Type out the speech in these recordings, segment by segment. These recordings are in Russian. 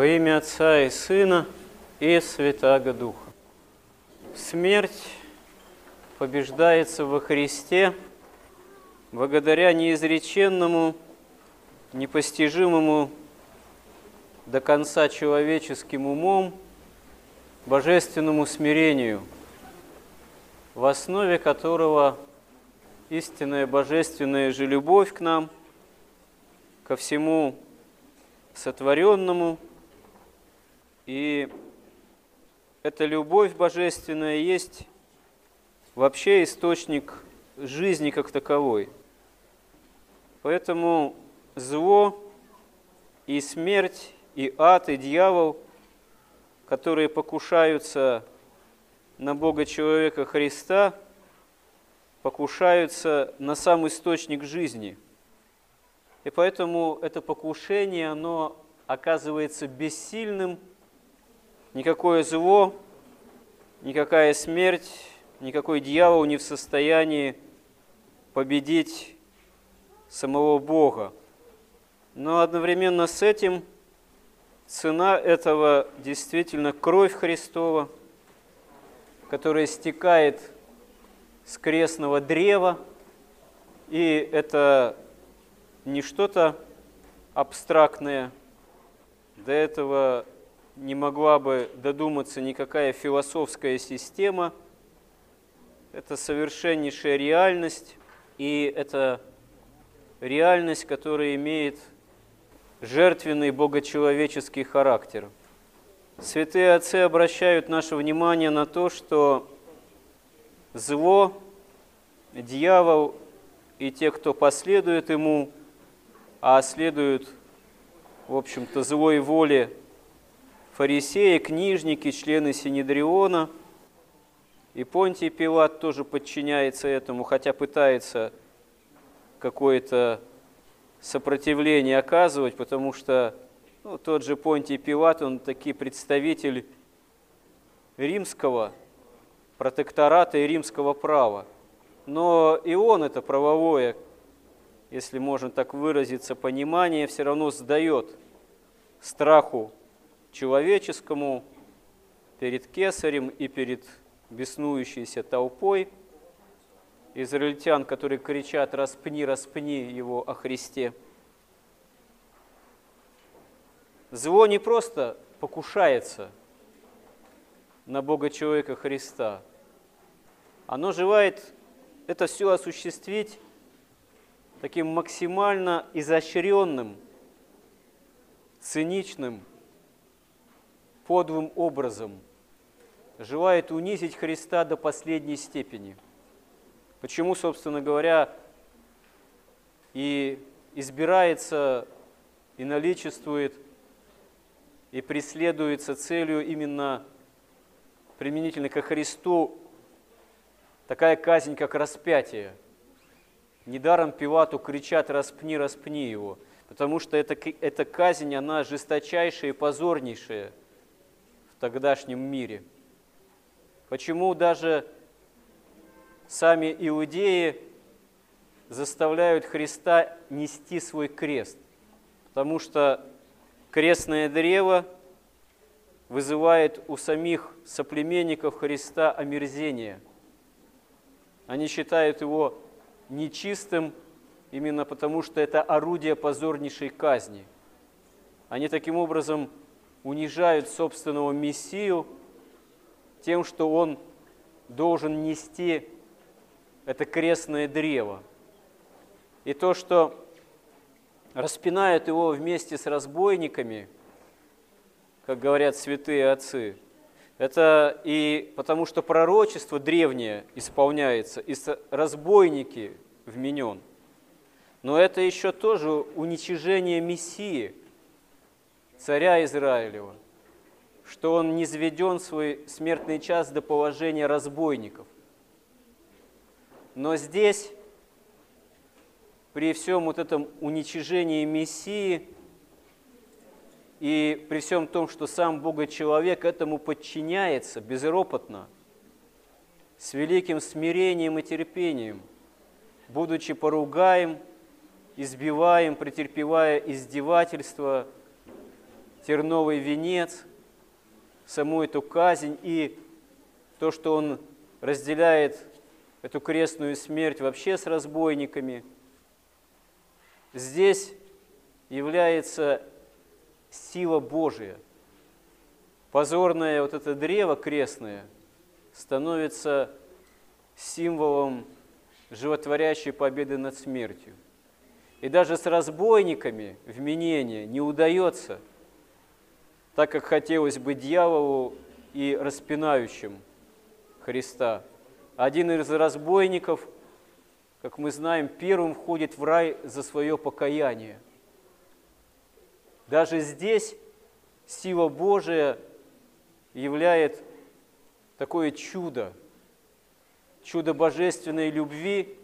Во имя Отца и Сына и Святаго Духа. Смерть побеждается во Христе благодаря неизреченному, непостижимому до конца человеческим умом божественному смирению, в основе которого истинная божественная же любовь к нам, ко всему сотворенному – и эта любовь божественная есть вообще источник жизни как таковой. Поэтому зло и смерть, и ад, и дьявол, которые покушаются на Бога человека Христа, покушаются на сам источник жизни. И поэтому это покушение, оно оказывается бессильным – Никакое зло, никакая смерть, никакой дьявол не в состоянии победить самого Бога. Но одновременно с этим цена этого действительно кровь Христова, которая стекает с крестного древа, и это не что-то абстрактное, до этого не могла бы додуматься никакая философская система. Это совершеннейшая реальность, и это реальность, которая имеет жертвенный богочеловеческий характер. Святые отцы обращают наше внимание на то, что зло, дьявол и те, кто последует ему, а следуют, в общем-то, злой воле фарисеи, книжники, члены Синедриона. И Понтий Пилат тоже подчиняется этому, хотя пытается какое-то сопротивление оказывать, потому что ну, тот же Понтий Пилат, он таки представитель римского протектората и римского права. Но и он это правовое, если можно так выразиться, понимание все равно сдает страху человеческому, перед кесарем и перед беснующейся толпой израильтян, которые кричат «распни, распни его о Христе». Зло не просто покушается на Бога человека Христа, оно желает это все осуществить таким максимально изощренным, циничным подлым образом желает унизить Христа до последней степени. Почему, собственно говоря, и избирается, и наличествует, и преследуется целью именно применительно ко Христу такая казнь, как распятие. Недаром Пилату кричат «распни, распни его», потому что эта, эта казнь, она жесточайшая и позорнейшая – тогдашнем мире. Почему даже сами иудеи заставляют Христа нести свой крест? Потому что крестное древо вызывает у самих соплеменников Христа омерзение. Они считают его нечистым именно потому, что это орудие позорнейшей казни. Они таким образом унижают собственного Мессию тем, что он должен нести это крестное древо. И то, что распинают его вместе с разбойниками, как говорят святые отцы, это и потому, что пророчество древнее исполняется, и разбойники вменен. Но это еще тоже уничижение Мессии – царя Израилева, что он не заведен свой смертный час до положения разбойников. Но здесь, при всем вот этом уничижении Мессии и при всем том, что сам Бога-человек этому подчиняется безропотно, с великим смирением и терпением, будучи поругаем, избиваем, претерпевая издевательства – терновый венец, саму эту казнь и то, что он разделяет эту крестную смерть вообще с разбойниками, здесь является сила Божия. Позорное вот это древо крестное становится символом животворящей победы над смертью. И даже с разбойниками вменение не удается, так как хотелось бы дьяволу и распинающим Христа. Один из разбойников, как мы знаем, первым входит в рай за свое покаяние. Даже здесь сила Божия являет такое чудо, чудо божественной любви,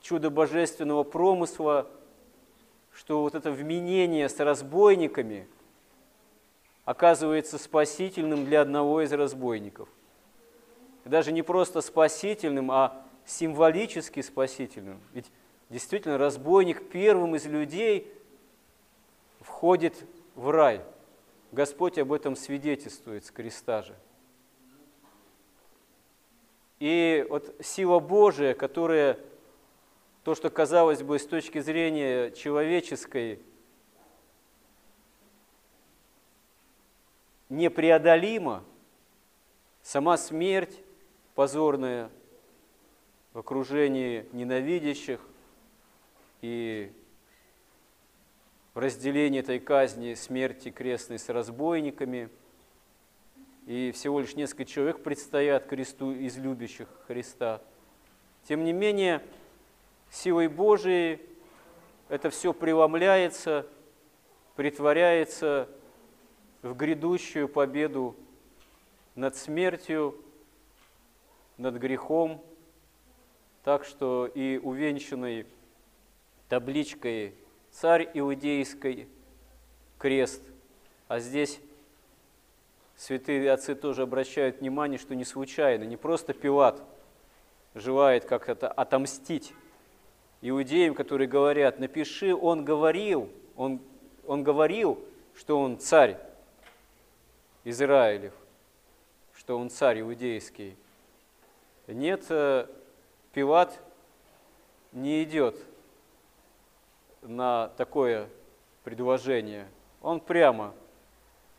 чудо божественного промысла, что вот это вменение с разбойниками оказывается спасительным для одного из разбойников. Даже не просто спасительным, а символически спасительным. Ведь действительно разбойник первым из людей входит в рай. Господь об этом свидетельствует с креста же. И вот сила Божия, которая, то, что казалось бы с точки зрения человеческой, непреодолима, сама смерть позорная в окружении ненавидящих и в разделении этой казни смерти крестной с разбойниками – и всего лишь несколько человек предстоят кресту из любящих Христа. Тем не менее, силой Божией это все преломляется, притворяется в грядущую победу над смертью, над грехом, так что и увенчанный табличкой «Царь Иудейский» крест, а здесь святые отцы тоже обращают внимание, что не случайно, не просто Пилат желает как-то отомстить иудеям, которые говорят, напиши, он говорил, он, он говорил, что он царь Израилев, что он царь иудейский. Нет, э, Пилат не идет на такое предложение. Он прямо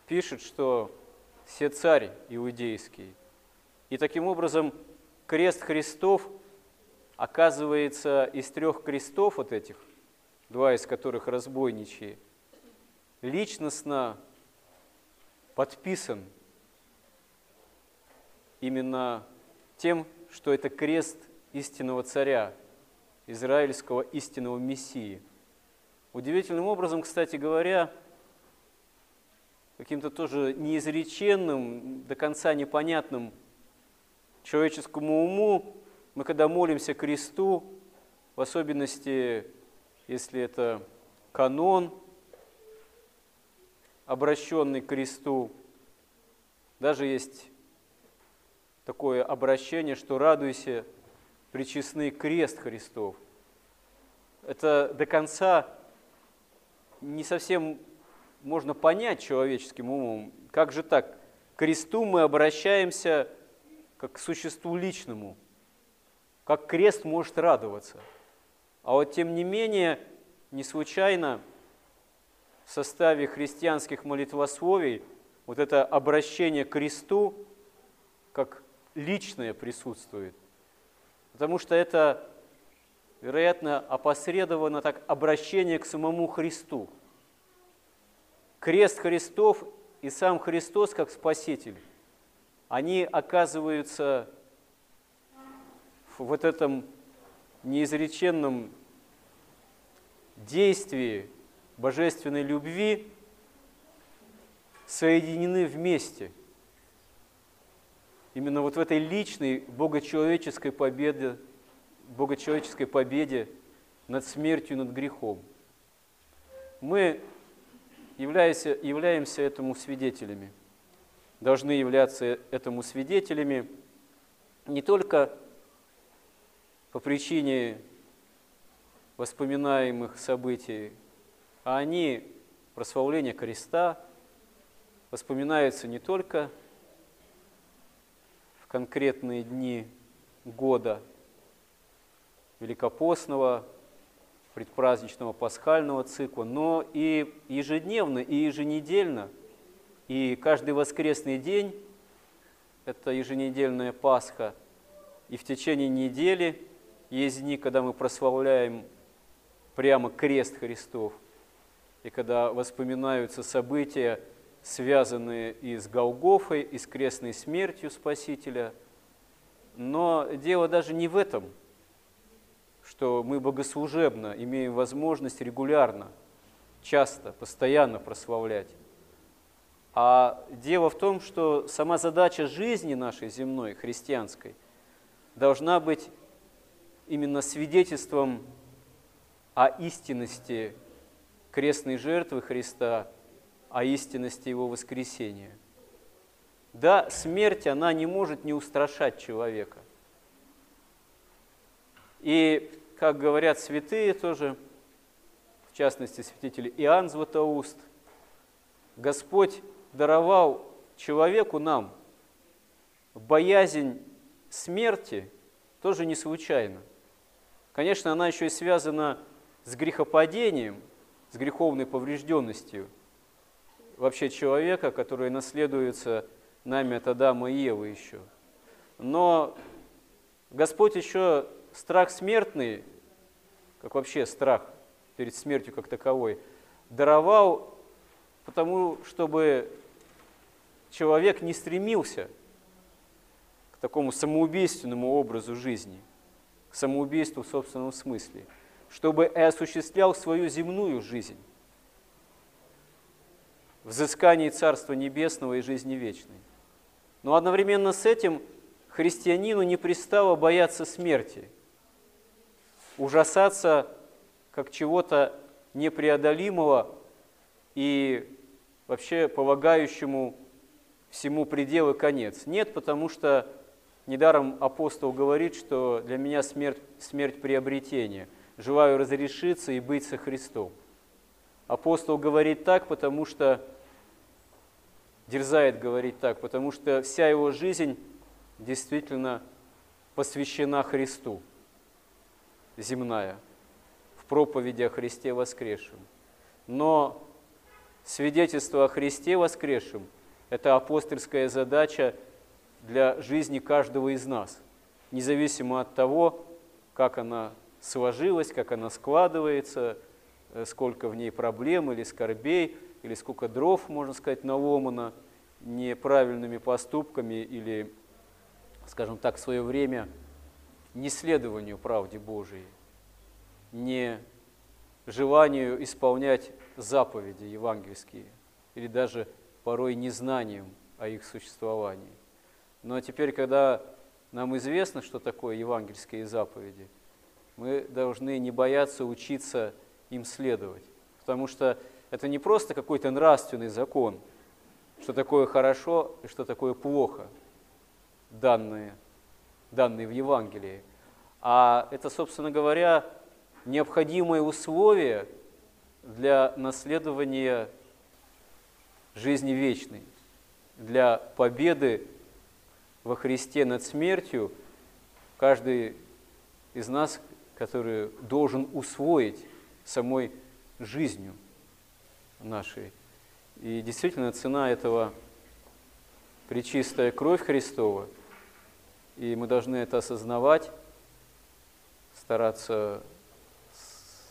пишет, что все царь иудейский. И таким образом крест Христов оказывается из трех крестов вот этих, два из которых разбойничьи, личностно подписан именно тем, что это крест истинного царя, израильского истинного Мессии. Удивительным образом, кстати говоря, каким-то тоже неизреченным, до конца непонятным человеческому уму, мы когда молимся кресту, в особенности, если это канон, обращенный к кресту, даже есть такое обращение, что радуйся, причестный крест Христов. Это до конца не совсем можно понять человеческим умом, как же так? К кресту мы обращаемся как к существу личному, как крест может радоваться. А вот тем не менее, не случайно в составе христианских молитвословий вот это обращение к кресту как личное присутствует. Потому что это, вероятно, опосредованно так обращение к самому Христу – крест Христов и сам Христос как Спаситель, они оказываются в вот этом неизреченном действии божественной любви соединены вместе. Именно вот в этой личной богочеловеческой победе, богочеловеческой победе над смертью, над грехом. Мы являемся, являемся этому свидетелями. Должны являться этому свидетелями не только по причине воспоминаемых событий, а они прославление креста, воспоминаются не только в конкретные дни года великопостного, предпраздничного пасхального цикла, но и ежедневно, и еженедельно, и каждый воскресный день, это еженедельная Пасха, и в течение недели есть дни, когда мы прославляем прямо крест Христов, и когда воспоминаются события, связанные и с Голгофой, и с крестной смертью Спасителя. Но дело даже не в этом – что мы богослужебно имеем возможность регулярно, часто, постоянно прославлять. А дело в том, что сама задача жизни нашей земной, христианской, должна быть именно свидетельством о истинности крестной жертвы Христа, о истинности Его воскресения. Да, смерть, она не может не устрашать человека. И как говорят святые тоже, в частности святитель Иоанн Златоуст, Господь даровал человеку нам боязнь смерти тоже не случайно. Конечно, она еще и связана с грехопадением, с греховной поврежденностью вообще человека, который наследуется нами от Адама и Евы еще. Но Господь еще страх смертный, как вообще страх перед смертью как таковой, даровал потому, чтобы человек не стремился к такому самоубийственному образу жизни, к самоубийству в собственном смысле, чтобы и осуществлял свою земную жизнь, взыскании Царства Небесного и жизни вечной. Но одновременно с этим христианину не пристало бояться смерти – ужасаться как чего-то непреодолимого и вообще полагающему всему предел и конец. Нет, потому что недаром апостол говорит, что для меня смерть, смерть приобретение. Желаю разрешиться и быть со Христом. Апостол говорит так, потому что дерзает говорить так, потому что вся его жизнь действительно посвящена Христу земная в проповеди о Христе воскресшем. Но свидетельство о Христе воскресшем – это апостольская задача для жизни каждого из нас, независимо от того, как она сложилась, как она складывается, э, сколько в ней проблем или скорбей, или сколько дров, можно сказать, наломано неправильными поступками или, скажем так, в свое время – не следованию правде Божией, не желанию исполнять заповеди евангельские или даже порой незнанием о их существовании. Но теперь, когда нам известно, что такое евангельские заповеди, мы должны не бояться учиться им следовать, потому что это не просто какой-то нравственный закон, что такое хорошо и что такое плохо, данные данные в Евангелии, а это, собственно говоря, необходимые условия для наследования жизни вечной, для победы во Христе над смертью, каждый из нас, который должен усвоить самой жизнью нашей. И действительно цена этого причистая кровь Христова – и мы должны это осознавать, стараться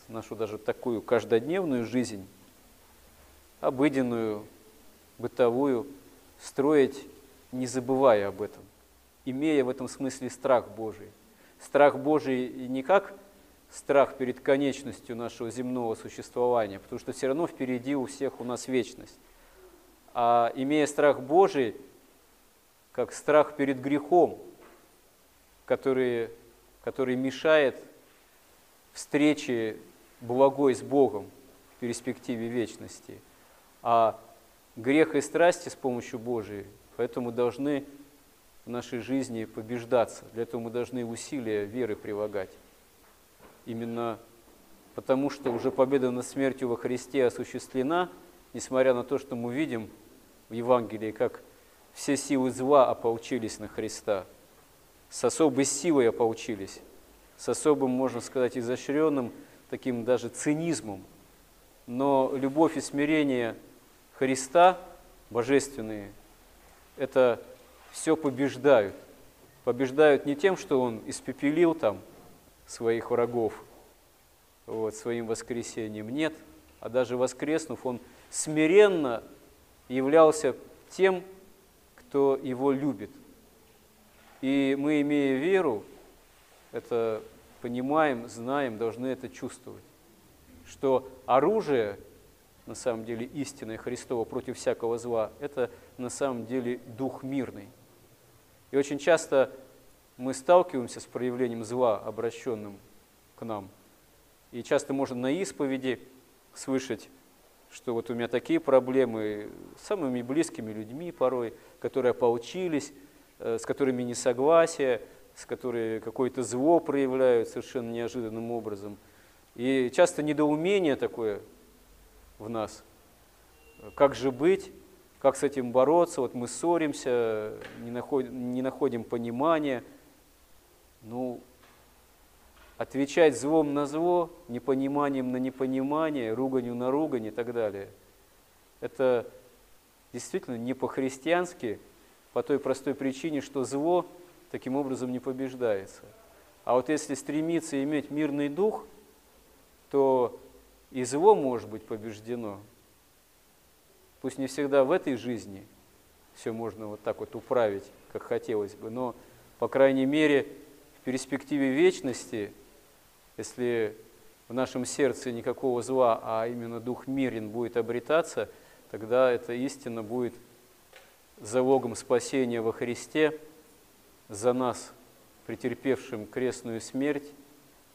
нашу даже такую каждодневную жизнь, обыденную, бытовую, строить, не забывая об этом, имея в этом смысле страх Божий. Страх Божий не как страх перед конечностью нашего земного существования, потому что все равно впереди у всех у нас вечность, а имея страх Божий, как страх перед грехом, который, который мешает встрече благой с Богом в перспективе вечности. А грех и страсти с помощью Божией, поэтому должны в нашей жизни побеждаться. Для этого мы должны усилия веры прилагать. Именно потому, что уже победа над смертью во Христе осуществлена, несмотря на то, что мы видим в Евангелии, как все силы зла ополчились на Христа, с особой силой ополчились, с особым, можно сказать, изощренным, таким даже цинизмом. Но любовь и смирение Христа, божественные, это все побеждают. Побеждают не тем, что Он испепелил там своих врагов вот, своим воскресением, нет, а даже воскреснув, Он смиренно являлся тем, кто Его любит. И мы, имея веру, это понимаем, знаем, должны это чувствовать, что оружие, на самом деле истинное Христово против всякого зла, это на самом деле дух мирный. И очень часто мы сталкиваемся с проявлением зла, обращенным к нам. И часто можно на исповеди слышать, что вот у меня такие проблемы с самыми близкими людьми порой, которые ополчились, э, с которыми несогласие, с которыми какое-то зло проявляют совершенно неожиданным образом. И часто недоумение такое в нас. Как же быть? Как с этим бороться? Вот мы ссоримся, не находим, не находим понимания. Ну, отвечать злом на зло, непониманием на непонимание, руганью на ругань и так далее. Это действительно не по-христиански, по той простой причине, что зло таким образом не побеждается. А вот если стремиться иметь мирный дух, то и зло может быть побеждено. Пусть не всегда в этой жизни все можно вот так вот управить, как хотелось бы, но, по крайней мере, в перспективе вечности, если в нашем сердце никакого зла, а именно дух мирен будет обретаться, тогда эта истина будет залогом спасения во Христе за нас, претерпевшим крестную смерть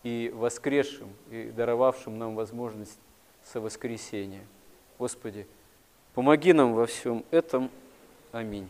и воскресшим, и даровавшим нам возможность совоскресения. Господи, помоги нам во всем этом. Аминь.